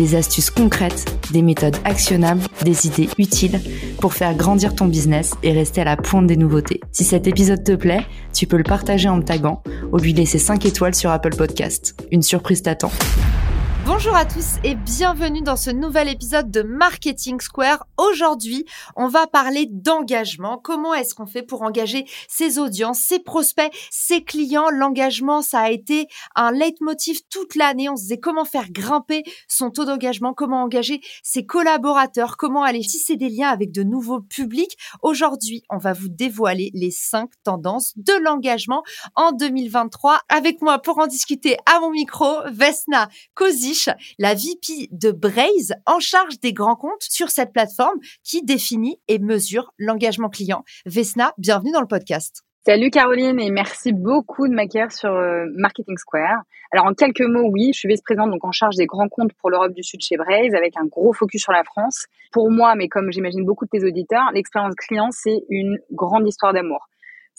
des astuces concrètes, des méthodes actionnables, des idées utiles pour faire grandir ton business et rester à la pointe des nouveautés. Si cet épisode te plaît, tu peux le partager en me taguant ou lui laisser 5 étoiles sur Apple Podcast. Une surprise t'attend. Bonjour à tous et bienvenue dans ce nouvel épisode de Marketing Square. Aujourd'hui, on va parler d'engagement. Comment est-ce qu'on fait pour engager ses audiences, ses prospects, ses clients? L'engagement, ça a été un leitmotiv toute l'année. On se disait comment faire grimper son taux d'engagement, comment engager ses collaborateurs, comment aller tisser des liens avec de nouveaux publics. Aujourd'hui, on va vous dévoiler les cinq tendances de l'engagement en 2023. Avec moi pour en discuter à mon micro, Vesna La VP de Braze, en charge des grands comptes sur cette plateforme qui définit et mesure l'engagement client. Vesna, bienvenue dans le podcast. Salut Caroline et merci beaucoup de m'accueillir sur euh, Marketing Square. Alors en quelques mots, oui, je suis vice-présidente donc en charge des grands comptes pour l'Europe du Sud chez Braze avec un gros focus sur la France. Pour moi, mais comme j'imagine beaucoup de tes auditeurs, l'expérience client c'est une grande histoire d'amour.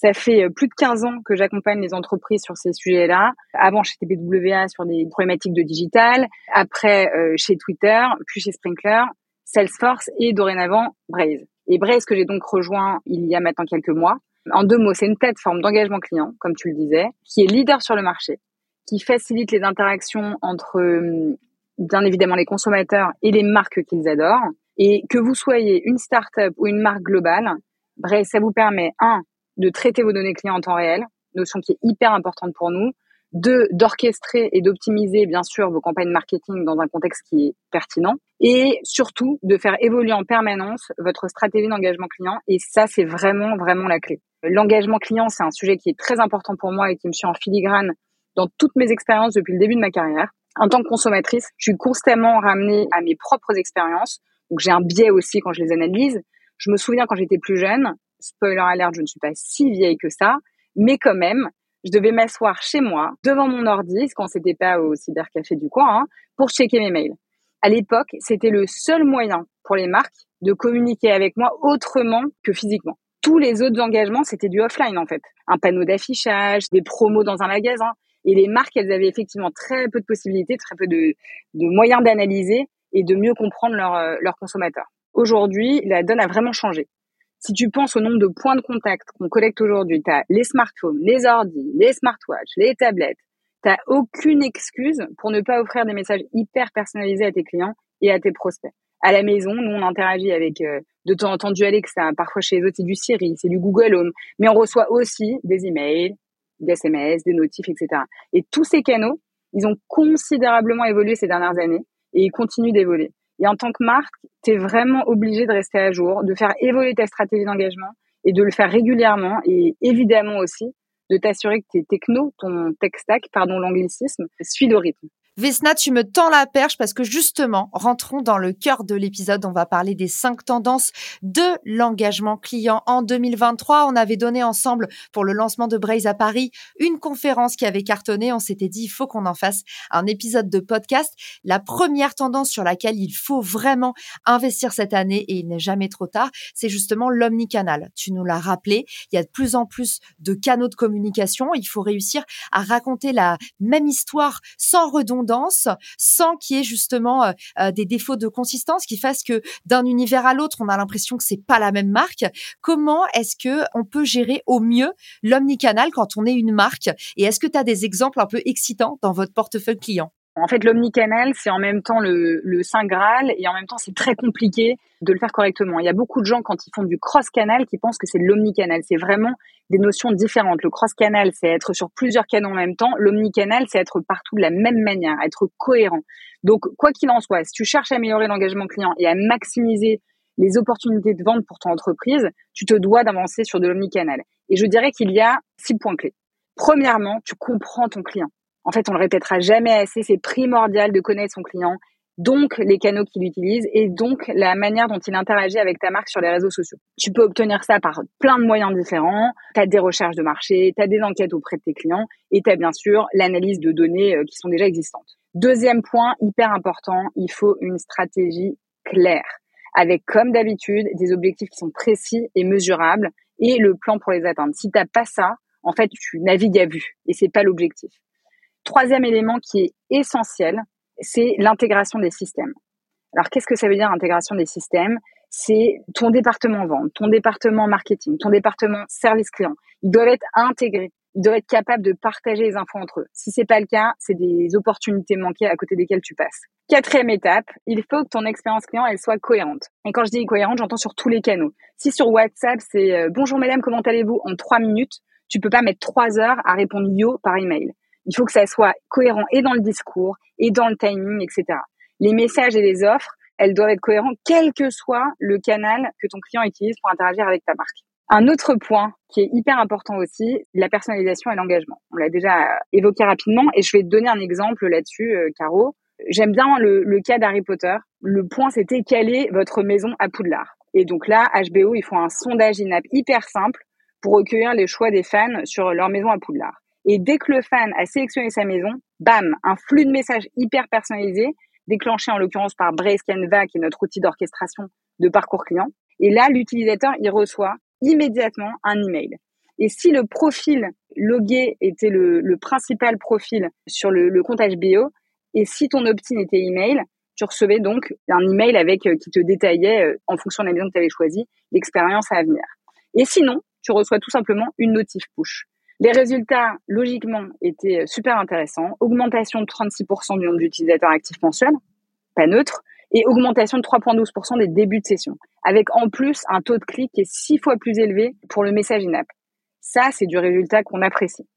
Ça fait euh, plus de 15 ans que j'accompagne les entreprises sur ces sujets-là. Avant chez TBWA sur des problématiques de digital, après euh, chez Twitter, puis chez Sprinkler, Salesforce et dorénavant Braze. Et Braze que j'ai donc rejoint il y a maintenant quelques mois. En deux mots, c'est une plateforme d'engagement client, comme tu le disais, qui est leader sur le marché, qui facilite les interactions entre euh, bien évidemment les consommateurs et les marques qu'ils adorent. Et que vous soyez une start-up ou une marque globale, Braze, ça vous permet, un, de traiter vos données clients en temps réel, notion qui est hyper importante pour nous. Deux, d'orchestrer et d'optimiser, bien sûr, vos campagnes marketing dans un contexte qui est pertinent. Et surtout, de faire évoluer en permanence votre stratégie d'engagement client. Et ça, c'est vraiment, vraiment la clé. L'engagement client, c'est un sujet qui est très important pour moi et qui me suit en filigrane dans toutes mes expériences depuis le début de ma carrière. En tant que consommatrice, je suis constamment ramenée à mes propres expériences. Donc, j'ai un biais aussi quand je les analyse. Je me souviens quand j'étais plus jeune, spoiler alert, je ne suis pas si vieille que ça, mais quand même, je devais m'asseoir chez moi, devant mon ordi, quand c'était pas au cybercafé du coin, hein, pour checker mes mails. À l'époque, c'était le seul moyen pour les marques de communiquer avec moi autrement que physiquement. Tous les autres engagements, c'était du offline en fait. Un panneau d'affichage, des promos dans un magasin. Et les marques, elles avaient effectivement très peu de possibilités, très peu de, moyens d'analyser et de mieux comprendre leurs leur consommateurs. Aujourd'hui, la donne a vraiment changé. Si tu penses au nombre de points de contact qu'on collecte aujourd'hui, tu as les smartphones, les ordi, les smartwatches, les tablettes, tu aucune excuse pour ne pas offrir des messages hyper personnalisés à tes clients et à tes prospects. À la maison, nous, on interagit avec euh, de temps en temps du Alexa, parfois chez les autres, c'est du Siri, c'est du Google Home, mais on reçoit aussi des emails, des SMS, des notifs, etc. Et tous ces canaux, ils ont considérablement évolué ces dernières années et ils continuent d'évoluer. Et en tant que marque, tu es vraiment obligé de rester à jour, de faire évoluer ta stratégie d'engagement et de le faire régulièrement et évidemment aussi de t'assurer que tes technos, ton tech stack, pardon l'anglicisme, suit le rythme. Vesna, tu me tends la perche parce que justement, rentrons dans le cœur de l'épisode. On va parler des cinq tendances de l'engagement client en 2023. On avait donné ensemble pour le lancement de Braze à Paris une conférence qui avait cartonné. On s'était dit, il faut qu'on en fasse un épisode de podcast. La première tendance sur laquelle il faut vraiment investir cette année et il n'est jamais trop tard, c'est justement l'omnicanal. Tu nous l'as rappelé. Il y a de plus en plus de canaux de communication. Il faut réussir à raconter la même histoire sans redondance sans qu'il y ait justement euh, euh, des défauts de consistance qui fassent que d'un univers à l'autre, on a l'impression que c'est pas la même marque. Comment est-ce que on peut gérer au mieux l'omnicanal quand on est une marque? Et est-ce que tu as des exemples un peu excitants dans votre portefeuille client? En fait, l'omnicanal, c'est en même temps le, le Saint Graal et en même temps, c'est très compliqué de le faire correctement. Il y a beaucoup de gens, quand ils font du cross-canal, qui pensent que c'est de l'omnicanal. C'est vraiment des notions différentes. Le cross-canal, c'est être sur plusieurs canaux en même temps. L'omnicanal, c'est être partout de la même manière, être cohérent. Donc, quoi qu'il en soit, si tu cherches à améliorer l'engagement client et à maximiser les opportunités de vente pour ton entreprise, tu te dois d'avancer sur de l'omnicanal. Et je dirais qu'il y a six points clés. Premièrement, tu comprends ton client. En fait, on le répétera jamais assez, c'est primordial de connaître son client donc les canaux qu'il utilise et donc la manière dont il interagit avec ta marque sur les réseaux sociaux. Tu peux obtenir ça par plein de moyens différents. Tu as des recherches de marché, tu as des enquêtes auprès de tes clients et tu as bien sûr l'analyse de données euh, qui sont déjà existantes. Deuxième point hyper important, il faut une stratégie claire avec comme d'habitude des objectifs qui sont précis et mesurables et le plan pour les atteindre. Si t'as pas ça, en fait, tu navigues à vue et c'est pas l'objectif. Troisième élément qui est essentiel, c'est l'intégration des systèmes. Alors, qu'est-ce que ça veut dire intégration des systèmes? C'est ton département vente, ton département marketing, ton département service client. Ils doivent être intégrés. Ils doivent être capables de partager les infos entre eux. Si c'est pas le cas, c'est des opportunités manquées à côté desquelles tu passes. Quatrième étape, il faut que ton expérience client elle soit cohérente. Et quand je dis cohérente, j'entends sur tous les canaux. Si sur WhatsApp c'est euh, bonjour mesdames, comment allez-vous? en trois minutes, tu peux pas mettre trois heures à répondre yo par email. Il faut que ça soit cohérent et dans le discours, et dans le timing, etc. Les messages et les offres, elles doivent être cohérentes, quel que soit le canal que ton client utilise pour interagir avec ta marque. Un autre point qui est hyper important aussi, la personnalisation et l'engagement. On l'a déjà évoqué rapidement et je vais te donner un exemple là-dessus, euh, Caro. J'aime bien le, cas d'Harry Potter. Le point, c'était quelle votre maison à Poudlard? Et donc là, HBO, ils font un sondage in-app hyper simple pour recueillir les choix des fans sur leur maison à Poudlard. Et dès que le fan a sélectionné sa maison, bam, un flux de messages hyper personnalisé, déclenché en l'occurrence par Braze Canva, qui est notre outil d'orchestration de parcours client. Et là, l'utilisateur, il reçoit immédiatement un email. Et si le profil logué était le, principal profil sur le, le, compte HBO, et si ton opt-in était email, tu recevais donc un email avec euh, qui te détaillait, euh, en fonction de la maison que tu avais choisie, l'expérience à venir. Et sinon, tu reçois tout simplement une notif push. Les résultats, logiquement, étaient super intéressants. Augmentation de 36% du nombre d'utilisateurs actifs mensuels, pas neutre, et augmentation de 3,12% des débuts de session, avec en plus un taux de clic qui est six fois plus élevé pour le message in-app. Ça, c'est du résultat qu'on apprécie.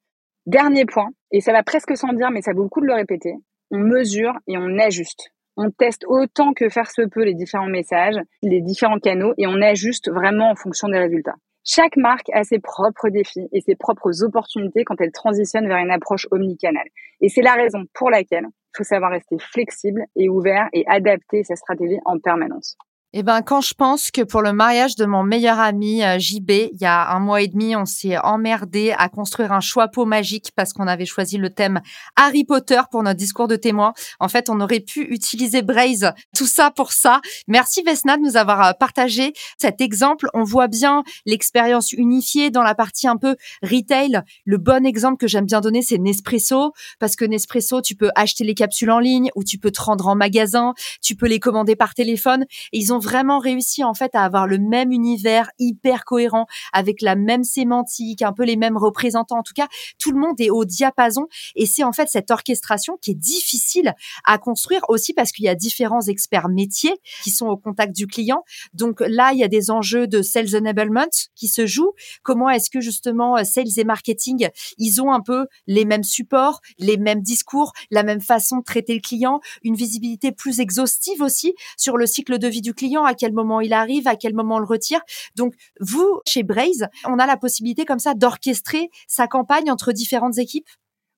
Dernier point, et ça va presque sans dire, mais ça vaut le coup de le répéter, on mesure et on ajuste. On teste autant que faire se peut les différents messages, les différents canaux, et on ajuste vraiment en fonction des résultats. Chaque marque a ses propres défis et ses propres opportunités quand elle transitionne vers une approche omnicanale. Et c'est la raison pour laquelle il faut savoir rester flexible et ouvert et adapter sa stratégie en permanence. Eh ben, quand je pense que pour le mariage de mon meilleur ami euh, JB, il y a un mois et demi, on s'est emmerdé à construire un choix-peau magique parce qu'on avait choisi le thème Harry Potter pour notre discours de témoin. En fait, on aurait pu utiliser Braze, tout ça pour ça. Merci Vesna de nous avoir euh, partagé cet exemple. On voit bien l'expérience unifiée dans la partie un peu retail. Le bon exemple que j'aime bien donner, c'est Nespresso parce que Nespresso, tu peux acheter les capsules en ligne ou tu peux te rendre en magasin, tu peux les commander par téléphone. Et ils ont vraiment réussi en fait à avoir le même univers hyper cohérent avec la même sémantique, un peu les mêmes représentants. En tout cas, tout le monde est au diapason et c'est en fait cette orchestration qui est difficile à construire aussi parce qu'il y a différents experts métiers qui sont au contact du client. Donc là, il y a des enjeux de sales enablement qui se jouent. Comment est-ce que justement euh, sales et marketing, ils ont un peu les mêmes supports, les mêmes discours, la même façon de traiter le client, une visibilité plus exhaustive aussi sur le cycle de vie du client? À quel moment il arrive, à quel moment on le retire. Donc, vous, chez Braze, on a la possibilité comme ça d'orchestrer sa campagne entre différentes équipes?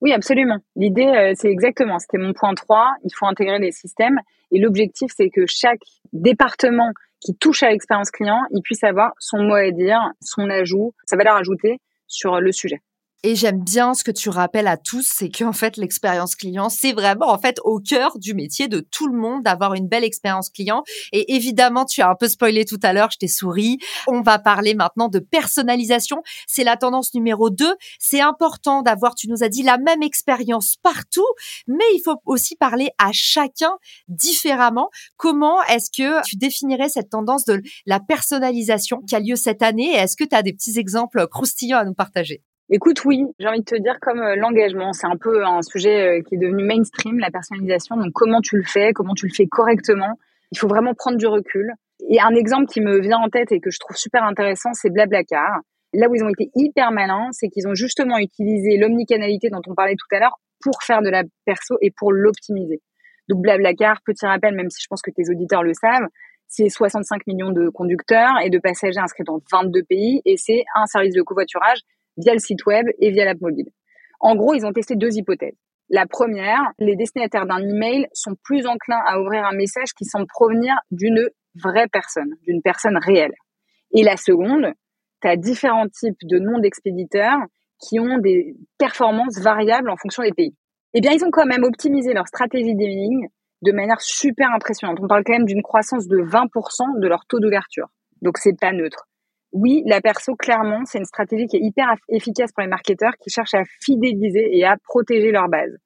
Oui, absolument. L'idée, euh, c'est exactement, c'était mon point 3, il faut intégrer les systèmes. Et l'objectif, c'est que chaque département qui touche à l'expérience client, il puisse avoir son mot à dire, son ajout, sa valeur ajoutée sur le sujet. Et j'aime bien ce que tu rappelles à tous, c'est qu'en fait l'expérience client, c'est vraiment en fait au cœur du métier de tout le monde d'avoir une belle expérience client. Et évidemment, tu as un peu spoilé tout à l'heure, je t'ai souri. On va parler maintenant de personnalisation. C'est la tendance numéro 2. C'est important d'avoir, tu nous as dit, la même expérience partout, mais il faut aussi parler à chacun différemment. Comment est-ce que tu définirais cette tendance de la personnalisation qui a lieu cette année? Est-ce que tu as des petits exemples croustillants à nous partager? Écoute, oui, j'ai envie de te dire comme euh, l'engagement, c'est un peu un sujet euh, qui est devenu mainstream, la personnalisation. Donc comment tu le fais, comment tu le fais correctement, il faut vraiment prendre du recul. Et un exemple qui me vient en tête et que je trouve super intéressant, c'est Blablacar. Là où ils ont été hyper malins, c'est qu'ils ont justement utilisé l'omnicanalité dont on parlait tout à l'heure pour faire de la perso et pour l'optimiser. Donc Blablacar, petit rappel, même si je pense que tes auditeurs le savent, c'est 65 millions de conducteurs et de passagers inscrits dans 22 pays et c'est un service de covoiturage via le site web et via l'app mobile. En gros, ils ont testé deux hypothèses. La première, les destinataires d'un email sont plus enclins à ouvrir un message qui semble provenir d'une vraie personne, d'une personne réelle. Et la seconde, tu as différents types de noms d'expéditeurs qui ont des performances variables en fonction des pays. Eh bien, ils ont quand même optimisé leur stratégie d'emailing de manière super impressionnante. On parle quand même d'une croissance de 20% de leur taux d'ouverture. Donc, c'est pas neutre. Oui, la perso, clairement, c'est une stratégie qui est hyper efficace pour les marketeurs qui cherchent à fidéliser et à protéger leur base.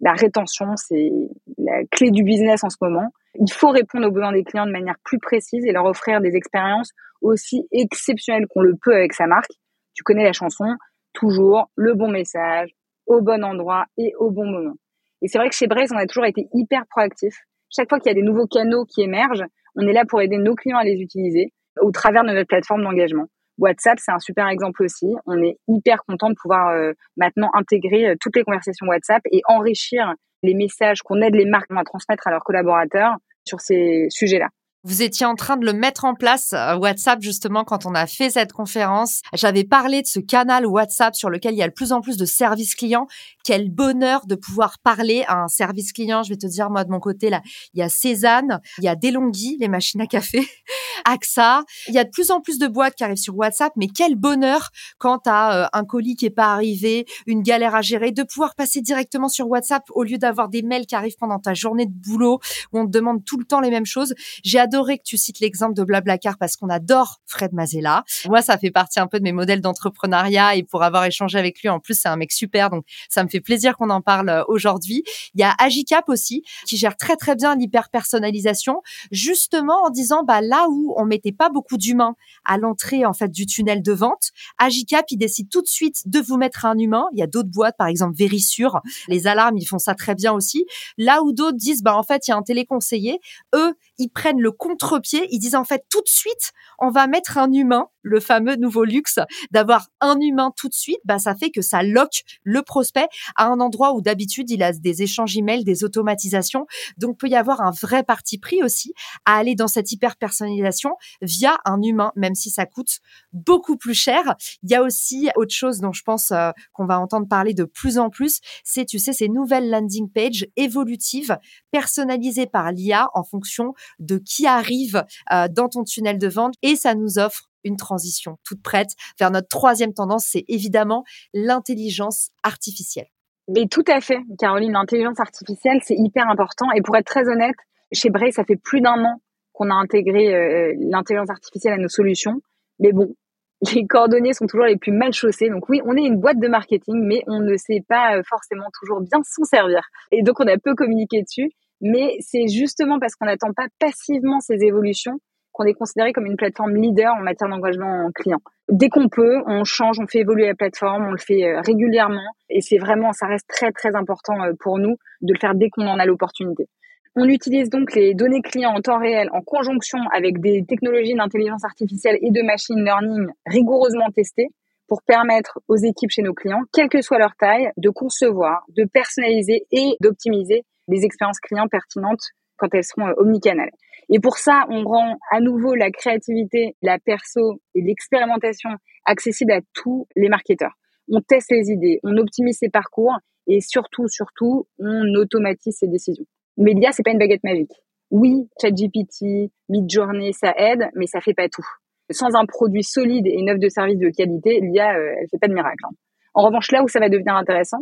La rétention, c'est la clé du business en ce moment. Il faut répondre aux besoins des clients de manière plus précise et leur offrir des expériences aussi exceptionnelles qu'on le peut avec sa marque. Tu connais la chanson, toujours le bon message, au bon endroit et au bon moment. Et c'est vrai que chez Braze, on a toujours été hyper proactif. Chaque fois qu'il y a des nouveaux canaux qui émergent, on est là pour aider nos clients à les utiliser au travers de notre plateforme d'engagement. WhatsApp, c'est un super exemple aussi. On est hyper content de pouvoir euh, maintenant intégrer euh, toutes les conversations WhatsApp et enrichir les messages qu'on aide les marques à transmettre à leurs collaborateurs sur ces sujets-là. Vous étiez en train de le mettre en place, euh, WhatsApp, justement, quand on a fait cette conférence. J'avais parlé de ce canal WhatsApp sur lequel il y a de plus en plus de services clients. Quel bonheur de pouvoir parler à un service client. Je vais te dire, moi, de mon côté, là, il y a Cézanne, il y a Delonghi, les machines à café, AXA. Il y a de plus en plus de boîtes qui arrivent sur WhatsApp, mais quel bonheur quand as euh, un colis qui est pas arrivé, une galère à gérer, de pouvoir passer directement sur WhatsApp au lieu d'avoir des mails qui arrivent pendant ta journée de boulot où on te demande tout le temps les mêmes choses. J'ai adoré que tu cites l'exemple de Blablacar parce qu'on adore Fred Mazella. Moi, ça fait partie un peu de mes modèles d'entrepreneuriat et pour avoir échangé avec lui, en plus, c'est un mec super. Donc, ça me fait plaisir qu'on en parle euh, aujourd'hui. Il y a Agicap aussi qui gère très, très bien l'hyper personnalisation, justement en disant, bah, là où on mettait pas beaucoup d'humains à l'entrée, en fait, du tunnel de vente, Agicap, il décide tout de suite de vous mettre un humain. Il y a d'autres boîtes, par exemple, Vérissure. Les alarmes, ils font ça très bien aussi. Là où d'autres disent, bah, en fait, il y a un téléconseiller. Eux, ils prennent le contre-pied. Ils disent en fait tout de suite, on va mettre un humain, le fameux nouveau luxe d'avoir un humain tout de suite. Bah ça fait que ça lock le prospect à un endroit où d'habitude il a des échanges emails, des automatisations. Donc peut y avoir un vrai parti pris aussi à aller dans cette hyper personnalisation via un humain, même si ça coûte beaucoup plus cher. Il y a aussi autre chose dont je pense euh, qu'on va entendre parler de plus en plus, c'est tu sais ces nouvelles landing pages évolutives personnalisées par l'IA en fonction de qui arrive euh, dans ton tunnel de vente et ça nous offre une transition toute prête vers notre troisième tendance, c'est évidemment l'intelligence artificielle. Mais tout à fait, Caroline, l'intelligence artificielle, c'est hyper important. Et pour être très honnête, chez Bray, ça fait plus d'un an qu'on a intégré euh, l'intelligence artificielle à nos solutions. Mais bon, les coordonnées sont toujours les plus mal chaussées. Donc oui, on est une boîte de marketing, mais on ne sait pas euh, forcément toujours bien s'en servir. Et donc on a peu communiqué dessus. Mais c'est justement parce qu'on n'attend pas passivement ces évolutions qu'on est considéré comme une plateforme leader en matière d'engagement client. Dès qu'on peut, on change, on fait évoluer la plateforme, on le fait euh, régulièrement et c'est vraiment, ça reste très très important euh, pour nous de le faire dès qu'on en a l'opportunité. On utilise donc les données clients en temps réel en conjonction avec des technologies d'intelligence artificielle et de machine learning rigoureusement testées pour permettre aux équipes chez nos clients, quelle que soit leur taille, de concevoir, de personnaliser et d'optimiser les expériences clients pertinentes quand elles seront euh, omnicanales. Et pour ça, on rend à nouveau la créativité, la perso et l'expérimentation accessible à tous les marketeurs. On teste les idées, on optimise ses parcours et surtout, surtout, on automatise ses décisions. Mais l'IA, c'est pas une baguette magique. Oui, ChatGPT, Midjourney, ça aide, mais ça fait pas tout. Sans un produit solide et une offre de service de qualité, l'IA, euh, elle fait pas de miracle. Hein. En revanche, là où ça va devenir intéressant,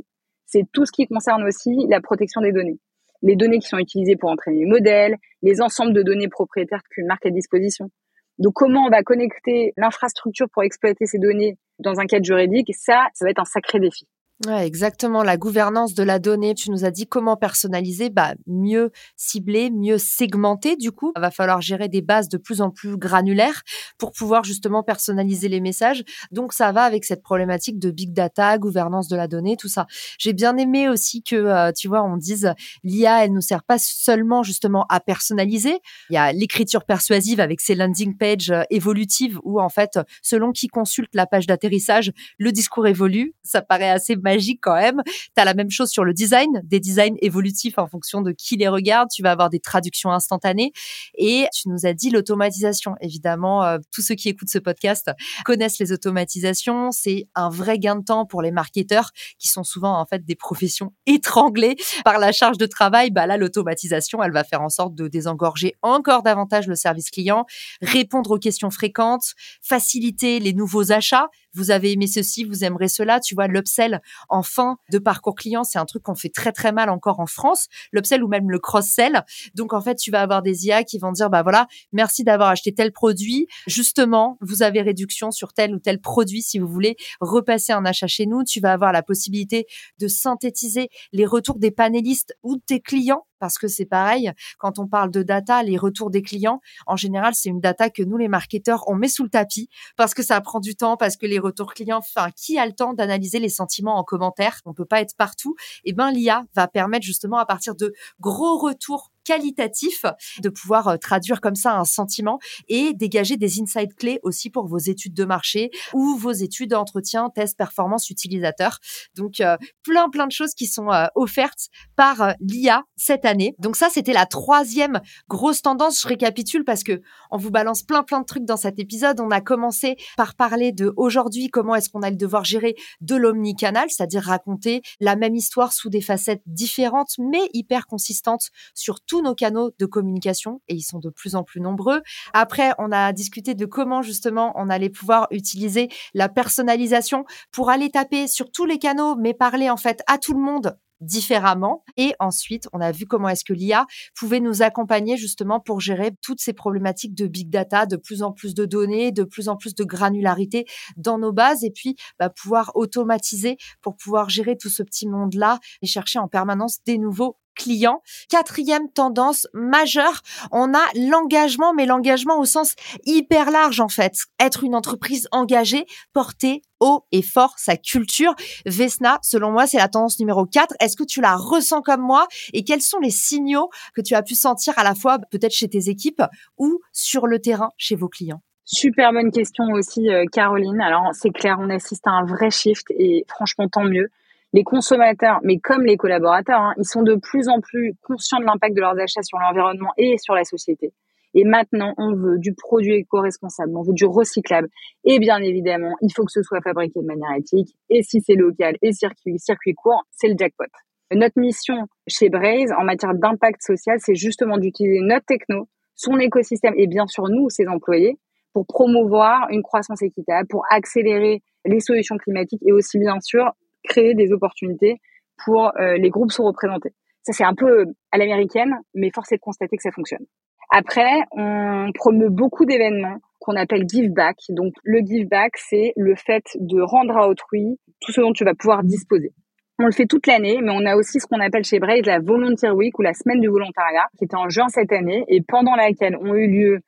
c'est tout ce qui concerne aussi la protection des données les données qui sont utilisées pour entraîner les modèles, les ensembles de données propriétaires qu'une marque a à disposition. Donc comment on va connecter l'infrastructure pour exploiter ces données dans un cadre juridique, ça, ça va être un sacré défi. Exactement. La gouvernance de la donnée. Tu nous as dit comment personnaliser, bah, mieux cibler, mieux segmenter. Du coup, il va falloir gérer des bases de plus en plus granulaires pour pouvoir justement personnaliser les messages. Donc, ça va avec cette problématique de big data, gouvernance de la donnée, tout ça. J'ai bien aimé aussi que, euh, tu vois, on dise l'IA, elle ne sert pas seulement justement à personnaliser. Il y a l'écriture persuasive avec ses landing pages euh, évolutives où, en fait, selon qui consulte la page d'atterrissage, le discours évolue. Ça paraît assez magique quand même. Tu as la même chose sur le design, des designs évolutifs en fonction de qui les regarde. Tu vas avoir des traductions instantanées. Et tu nous as dit l'automatisation. Évidemment, euh, tous ceux qui écoutent ce podcast connaissent les automatisations. C'est un vrai gain de temps pour les marketeurs qui sont souvent en fait des professions étranglées par la charge de travail. Bah là, l'automatisation, elle va faire en sorte de désengorger encore davantage le service client, répondre aux questions fréquentes, faciliter les nouveaux achats vous avez aimé ceci, vous aimerez cela. Tu vois, l'upsell en fin de parcours client, c'est un truc qu'on fait très très mal encore en France. L'upsell ou même le cross-sell. Donc en fait, tu vas avoir des IA qui vont dire, bah voilà, merci d'avoir acheté tel produit. Justement, vous avez réduction sur tel ou tel produit si vous voulez repasser un achat chez nous. Tu vas avoir la possibilité de synthétiser les retours des panélistes ou de tes clients parce que c'est pareil, quand on parle de data, les retours des clients, en général, c'est une data que nous, les marketeurs, on met sous le tapis parce que ça prend du temps, parce que les retours clients, enfin, qui a le temps d'analyser les sentiments en commentaire? On peut pas être partout. Et eh ben, l'IA va permettre justement à partir de gros retours qualitatif de pouvoir euh, traduire comme ça un sentiment et dégager des insights clés aussi pour vos études de marché ou vos études d'entretien, test, performance utilisateur. Donc euh, plein plein de choses qui sont euh, offertes par l'IA cette année. Donc ça c'était la troisième grosse tendance. Je récapitule parce que on vous balance plein plein de trucs dans cet épisode. On a commencé par parler de aujourd'hui comment est-ce qu'on a le devoir gérer de l'omnicanal, c'est-à-dire raconter la même histoire sous des facettes différentes mais hyper consistantes sur tous nos canaux de communication et ils sont de plus en plus nombreux. Après, on a discuté de comment justement on allait pouvoir utiliser la personnalisation pour aller taper sur tous les canaux, mais parler en fait à tout le monde différemment. Et ensuite, on a vu comment est-ce que l'IA pouvait nous accompagner justement pour gérer toutes ces problématiques de big data, de plus en plus de données, de plus en plus de granularité dans nos bases et puis bah, pouvoir automatiser pour pouvoir gérer tout ce petit monde-là et chercher en permanence des nouveaux clients. Quatrième tendance majeure, on a l'engagement, mais l'engagement au sens hyper large en fait. Être une entreprise engagée, porter haut et fort sa culture. Vesna, selon moi, c'est la tendance numéro 4. Est-ce que tu la ressens comme moi? Et quels sont les signaux que tu as pu sentir à la fois peut-être chez tes équipes ou sur le terrain chez vos clients? Super bonne question aussi, euh, Caroline. Alors, c'est clair, on assiste à un vrai shift et franchement, tant mieux les consommateurs, mais comme les collaborateurs, hein, ils sont de plus en plus conscients de l'impact de leurs achats sur l'environnement et sur la société. Et maintenant, on veut du produit éco-responsable, on veut du recyclable. Et bien évidemment, il faut que ce soit fabriqué de manière éthique. Et si c'est local et circuit, circuit court, c'est le jackpot. Notre mission chez Braze en matière d'impact social, c'est justement d'utiliser notre techno, son écosystème et bien sûr nous, ses employés, pour promouvoir une croissance équitable, pour accélérer les solutions climatiques et aussi bien sûr créer des opportunités pour euh, les groupes sous-représentés. Ça, c'est un peu à l'américaine, mais force est de constater que ça fonctionne. Après, on promeut beaucoup d'événements qu'on appelle give back. Donc, le give back, c'est le fait de rendre à autrui tout ce dont tu vas pouvoir disposer. On le fait toute l'année, mais on a aussi ce qu'on appelle chez Braze la Volunteer Week ou la semaine du volontariat, qui était en juin cette année et pendant laquelle ont eu lieu,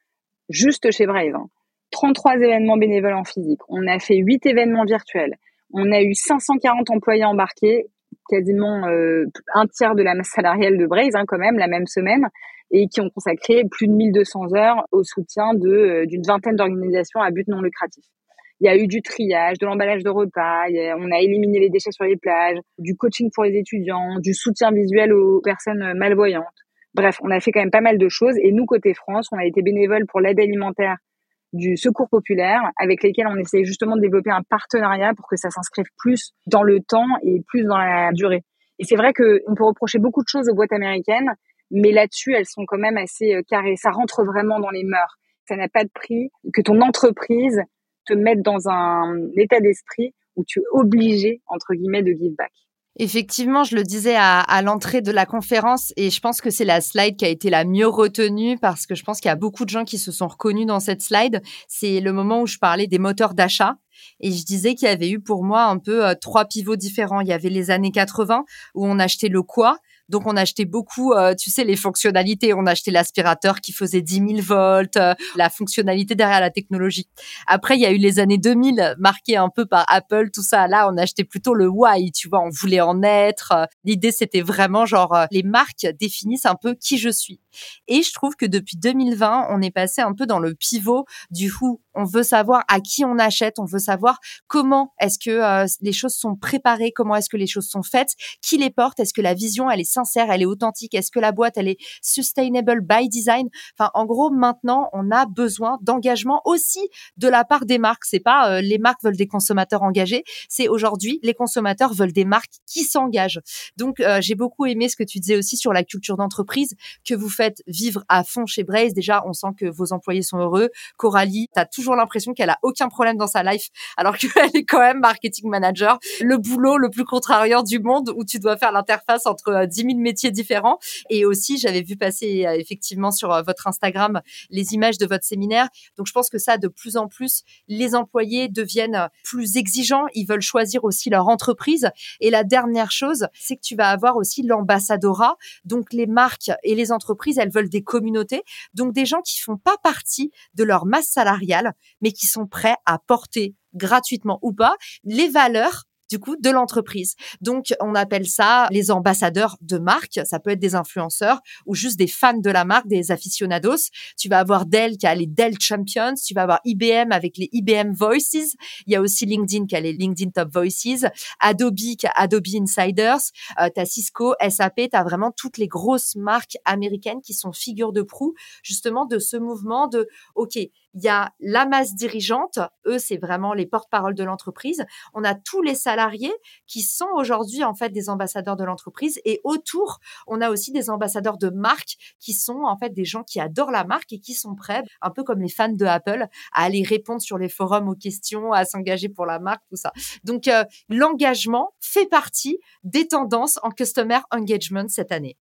juste chez 33 hein, événements bénévoles en physique. On a fait 8 événements virtuels. On a eu 540 employés embarqués, quasiment euh, un tiers de la masse salariale de Braze hein, quand même la même semaine, et qui ont consacré plus de 1200 heures au soutien de euh, d'une vingtaine d'organisations à but non lucratif. Il y a eu du triage, de l'emballage de repas, on a éliminé les déchets sur les plages, du coaching pour les étudiants, du soutien visuel aux personnes malvoyantes. Bref, on a fait quand même pas mal de choses. Et nous, côté France, on a été bénévole pour l'aide alimentaire du secours populaire avec lesquels on essaie justement de développer un partenariat pour que ça s'inscrive plus dans le temps et plus dans la durée. Et c'est vrai qu'on peut reprocher beaucoup de choses aux boîtes américaines, mais là-dessus, elles sont quand même assez euh, carrées. Ça rentre vraiment dans les mœurs. Ça n'a pas de prix que ton entreprise te mette dans un état d'esprit où tu es obligé, entre guillemets, de give back. Effectivement, je le disais à, l'entrée de la conférence et je pense que c'est la slide qui a été la mieux retenue parce que je pense qu'il y a beaucoup de gens qui se sont reconnus dans cette slide. C'est le moment où je parlais des moteurs d'achat et je disais qu'il y avait eu pour moi un peu euh, trois pivots différents. Il y avait les années 80 où on achetait le quoi, Donc on achetait beaucoup, euh, tu sais, les fonctionnalités. On achetait l'aspirateur qui faisait 10 000 volts, euh, la fonctionnalité derrière la technologie. Après, il y a eu les années 2000 marquées un peu par Apple, tout ça. Là, on achetait plutôt le why, tu vois, on voulait en être. L'idée, c'était vraiment genre, les marques définissent un peu qui je suis. Et je trouve que depuis 2020, on est passé un peu dans le pivot du who. On veut savoir à qui on achète, on veut savoir comment est-ce que euh, les choses sont préparées, comment est-ce que les choses sont faites, qui les porte, est-ce que la vision elle est sincère, elle est authentique, est-ce que la boîte elle est sustainable by design? Enfin, en gros, maintenant, on a besoin d'engagement aussi de la part des marques. C'est pas euh, les marques veulent des consommateurs engagés, c'est aujourd'hui les consommateurs veulent des marques qui s'engagent. Donc, euh, j'ai beaucoup aimé ce que tu disais aussi sur la culture d'entreprise que vous faites vivre à fond chez Braze. Déjà, on sent que vos employés sont heureux. Coralie, tu as toujours l'impression qu'elle a aucun problème dans sa life, alors qu'elle est quand même marketing manager. Le boulot le plus contrariant du monde où tu dois faire l'interface entre 10 euh, 000 métiers différents. Et aussi, j'avais vu passer euh, effectivement sur euh, votre Instagram les images de votre séminaire. Donc, je pense que ça, de plus en plus, les employés deviennent plus exigeants. Ils veulent choisir aussi leur entreprise. Et la dernière chose, c'est que tu vas avoir aussi l'ambassadorat. Donc, les marques et les entreprises, elles veulent des communautés. Donc, des gens qui font pas partie de leur masse salariale, mais qui sont prêts à porter gratuitement ou pas les valeurs du coup de l'entreprise. Donc on appelle ça les ambassadeurs de marque, ça peut être des influenceurs ou juste des fans de la marque, des aficionados. Tu vas avoir Dell qui a les Dell Champions, tu vas avoir IBM avec les IBM Voices, il y a aussi LinkedIn qui a les LinkedIn Top Voices, Adobe qui a Adobe Insiders, euh, tu as Cisco, SAP, tu as vraiment toutes les grosses marques américaines qui sont figures de proue justement de ce mouvement de OK, il y a la masse dirigeante, eux, c'est vraiment les porte-parole de l'entreprise. On a tous les salariés qui sont aujourd'hui en fait des ambassadeurs de l'entreprise et autour, on a aussi des ambassadeurs de marque qui sont en fait des gens qui adorent la marque et qui sont prêts, un peu comme les fans de Apple, à aller répondre sur les forums aux questions, à s'engager pour la marque, tout ça. Donc euh, l'engagement fait partie des tendances en customer engagement cette année.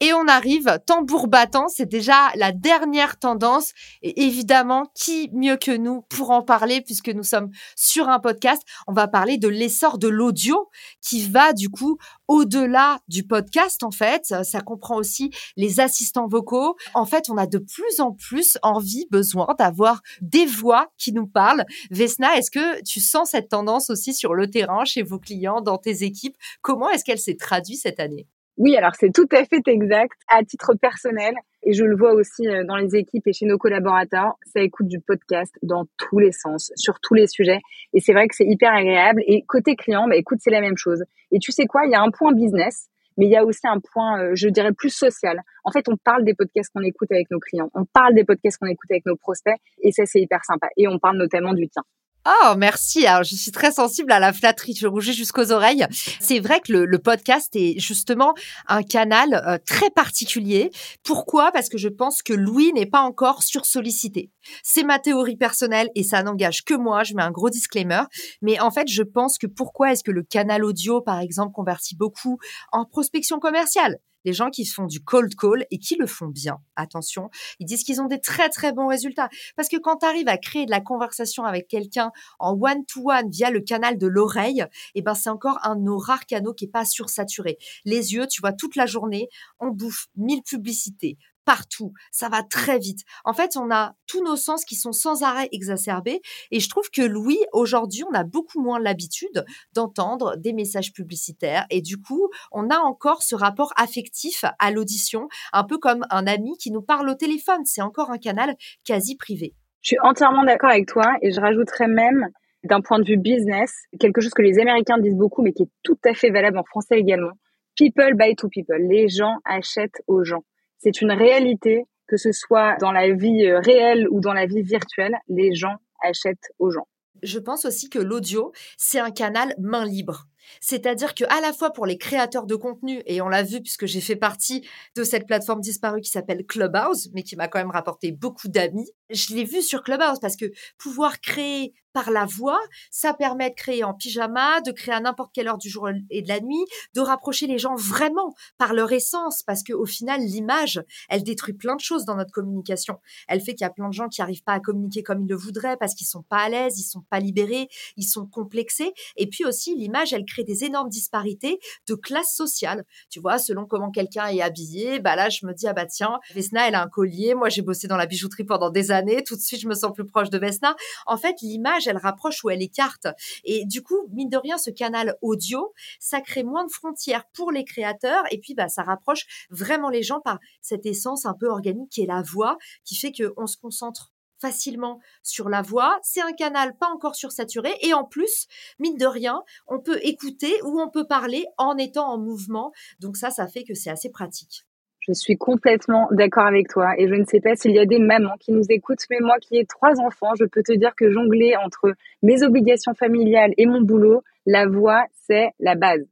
Et on arrive, tambour battant, c'est déjà la dernière tendance. Et évidemment, qui mieux que nous pour en parler, puisque nous sommes sur un podcast, on va parler de l'essor de l'audio qui va du coup au-delà du podcast, en fait. Ça comprend aussi les assistants vocaux. En fait, on a de plus en plus envie, besoin d'avoir des voix qui nous parlent. Vesna, est-ce que tu sens cette tendance aussi sur le terrain, chez vos clients, dans tes équipes? Comment est-ce qu'elle s'est traduite cette année? Oui, alors c'est tout à fait exact. À titre personnel, et je le vois aussi euh, dans les équipes et chez nos collaborateurs, ça écoute du podcast dans tous les sens, sur tous les sujets. Et c'est vrai que c'est hyper agréable. Et côté client, bah, écoute, c'est la même chose. Et tu sais quoi, il y a un point business, mais il y a aussi un point, euh, je dirais, plus social. En fait, on parle des podcasts qu'on écoute avec nos clients, on parle des podcasts qu'on écoute avec nos prospects, et ça, c'est hyper sympa. Et on parle notamment du tien. Oh, merci. Alors, je suis très sensible à la flatterie. Je rougis jusqu'aux oreilles. C'est vrai que le, podcast est justement un canal euh, très particulier. Pourquoi? Parce que je pense que Louis n'est pas encore sursollicité. C'est ma théorie personnelle et ça n'engage que moi. Je mets un gros disclaimer. Mais en fait, je pense que pourquoi est-ce que le canal audio, par exemple, convertit beaucoup en prospection commerciale? Des gens qui font du cold call et qui le font bien. Attention, ils disent qu'ils ont des très très bons résultats. Parce que quand tu arrives à créer de la conversation avec quelqu'un en one-to-one via le canal de l'oreille, eh ben c'est encore un de nos rares canaux qui est pas sursaturé. Les yeux, tu vois, toute la journée, on bouffe mille publicités, partout. Ça va très vite. En fait, on a tous nos sens qui sont sans arrêt exacerbés. Et je trouve que Louis, aujourd'hui, on a beaucoup moins l'habitude d'entendre des messages publicitaires. Et du coup, on a encore ce rapport affectif à l'audition, un peu comme un ami qui nous parle au téléphone. C'est encore un canal quasi privé. Je suis entièrement d'accord avec toi et je rajouterais même d'un point de vue business, quelque chose que les Américains disent beaucoup, mais qui est tout à fait valable en français également. People buy to people. Les gens achètent aux gens. C'est une réalité, que ce soit dans la vie euh, réelle ou dans la vie virtuelle, les gens achètent aux gens. Je pense aussi que l'audio, c'est un canal main libre. C'est-à-dire que à la fois pour les créateurs de contenu, et on l'a vu puisque j'ai fait partie de cette plateforme disparue qui s'appelle Clubhouse, mais qui m'a quand même rapporté beaucoup d'amis. Je l'ai vu sur Clubhouse parce que pouvoir créer par la voix, ça permet de créer en pyjama, de créer à n'importe quelle heure du jour et de la nuit, de rapprocher les gens vraiment par leur essence, parce que au final, l'image, elle détruit plein de choses dans notre communication. Elle fait qu'il y a plein de gens qui n'arrivent pas à communiquer comme ils le voudraient parce qu'ils sont pas à l'aise, ils sont pas libérés, ils sont complexés. Et puis aussi, l'image, elle crée des énormes disparités de classe sociale. Tu vois, selon comment quelqu'un est habillé, bah là, je me dis, ah bah tiens, Vesna, elle a un collier. Moi, j'ai bossé dans la bijouterie pendant des années. Tout de suite, je me sens plus proche de Vesna. En fait, l'image, elle rapproche ou elle écarte. Et du coup, mine de rien, ce canal audio, ça crée moins de frontières pour les créateurs. Et puis, bah, ça rapproche vraiment les gens par cette essence un peu organique qui est la voix, qui fait qu'on se concentre facilement sur la voix. C'est un canal pas encore sursaturé et en plus, mine de rien, on peut écouter ou on peut parler en étant en mouvement. Donc ça, ça fait que c'est assez pratique. Je suis complètement d'accord avec toi et je ne sais pas s'il y a des mamans qui nous écoutent, mais moi qui ai trois enfants, je peux te dire que jongler entre mes obligations familiales et mon boulot, la voix, c'est la base.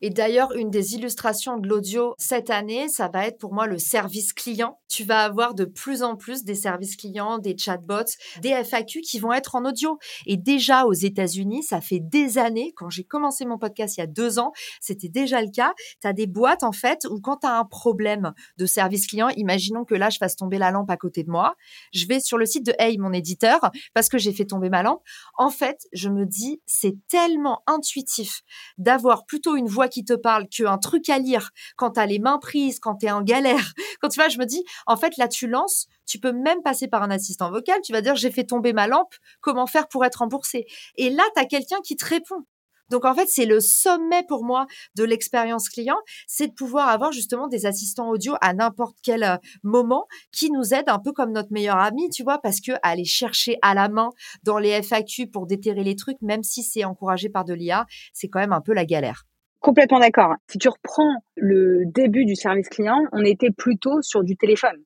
Et d'ailleurs, une des illustrations de l'audio cette année, ça va être pour moi le service client. Tu vas avoir de plus en plus des services clients, des chatbots, des FAQ qui vont être en audio. Et déjà aux États-Unis, ça fait des années, quand j'ai commencé mon podcast il y a deux ans, c'était déjà le cas. Tu as des boîtes en fait où quand tu as un problème de service client, imaginons que là, je fasse tomber la lampe à côté de moi, je vais sur le site de Hey, mon éditeur, parce que j'ai fait tomber ma lampe. En fait, je me dis, c'est tellement intuitif d'avoir plutôt une voix qui te parle qu'un truc à lire quand tu as les mains prises, quand tu es en galère. Quand tu vois, je me dis, en fait, là, tu lances, tu peux même passer par un assistant vocal, tu vas dire, j'ai fait tomber ma lampe, comment faire pour être remboursé? Et là, tu as quelqu'un qui te répond. Donc en fait, c'est le sommet pour moi de l'expérience client, c'est de pouvoir avoir justement des assistants audio à n'importe quel euh, moment qui nous aident un peu comme notre meilleur ami, tu vois, parce que aller chercher à la main dans les FAQ pour déterrer les trucs, même si c'est encouragé par de l'IA, c'est quand même un peu la galère. Complètement d'accord. Si tu reprends le début du service client, on était plutôt sur du téléphone.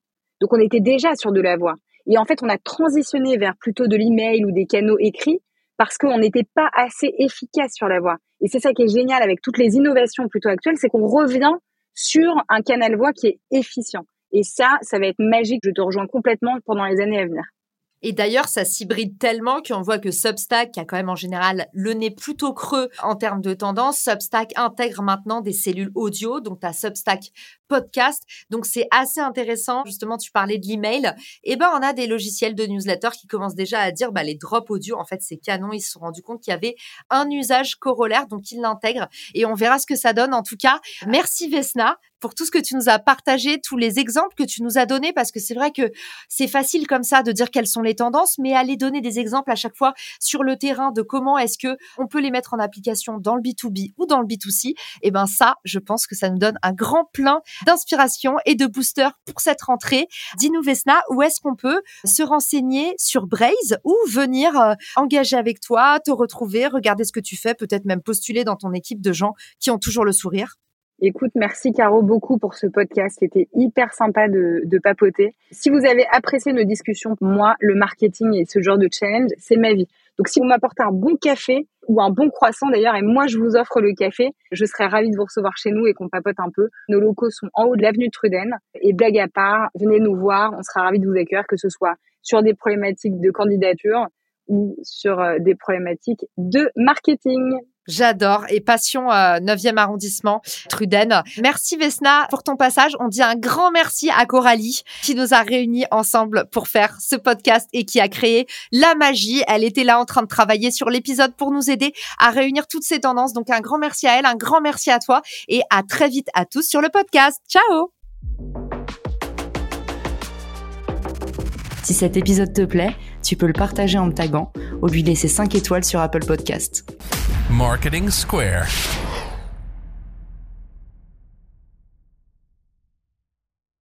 Donc on était déjà sur de la voix. Et en fait, on a transitionné vers plutôt de l'email ou des canaux écrits parce qu'on n'était pas assez efficace sur la voix. Et c'est ça qui est génial avec toutes les innovations plutôt actuelles, c'est qu'on revient sur un canal voix qui est efficient. Et ça, ça va être magique. Je te rejoins complètement pendant les années à venir. Et d'ailleurs, ça s'hybride tellement qu'on voit que Substack, qui a quand même en général le nez plutôt creux en termes de tendance, Substack intègre maintenant des cellules audio. Donc, tu Substack podcast. Donc, c'est assez intéressant. Justement, tu parlais de l'email. Eh ben, on a des logiciels de newsletter qui commencent déjà à dire, bah, les drops audio, en fait, c'est canon. Ils se sont rendus compte qu'il y avait un usage corollaire, donc ils l'intègrent. Et on verra ce que ça donne. En tout cas, merci Vesna pour tout ce que tu nous as partagé, tous les exemples que tu nous as donnés, parce que c'est vrai que c'est facile comme ça de dire quelles sont les tendances, mais aller donner des exemples à chaque fois sur le terrain de comment est-ce que on peut les mettre en application dans le B2B ou dans le B2C, et eh ben ça, je pense que ça nous donne un grand plein d'inspiration et de booster pour cette rentrée. Dis-nous Vesna, où est-ce qu'on peut se renseigner sur Braze ou venir euh, engager avec toi, te retrouver, regarder ce que tu fais, peut-être même postuler dans ton équipe de gens qui ont toujours le sourire? Écoute, merci Caro beaucoup pour ce podcast. C'était hyper sympa de, de, papoter. Si vous avez apprécié nos discussions, moi, le marketing et ce genre de challenge, c'est ma vie. Donc si vous m'apportez un bon café ou un bon croissant d'ailleurs, et moi je vous offre le café, je serais ravie de vous recevoir chez nous et qu'on papote un peu. Nos locaux sont en haut de l'avenue Truden. Et blague à part, venez nous voir, on sera ravis de vous accueillir, que ce soit sur des problématiques de candidature ou sur euh, des problématiques de marketing. J'adore. Et passion 9e euh, arrondissement, Truden. Merci Vesna pour ton passage. On dit un grand merci à Coralie qui nous a réunis ensemble pour faire ce podcast et qui a créé la magie. Elle était là en train de travailler sur l'épisode pour nous aider à réunir toutes ces tendances. Donc un grand merci à elle, un grand merci à toi et à très vite à tous sur le podcast. Ciao Si cet épisode te plaît, tu peux le partager en me taguant ou lui laisser 5 étoiles sur Apple Podcast. Marketing Square.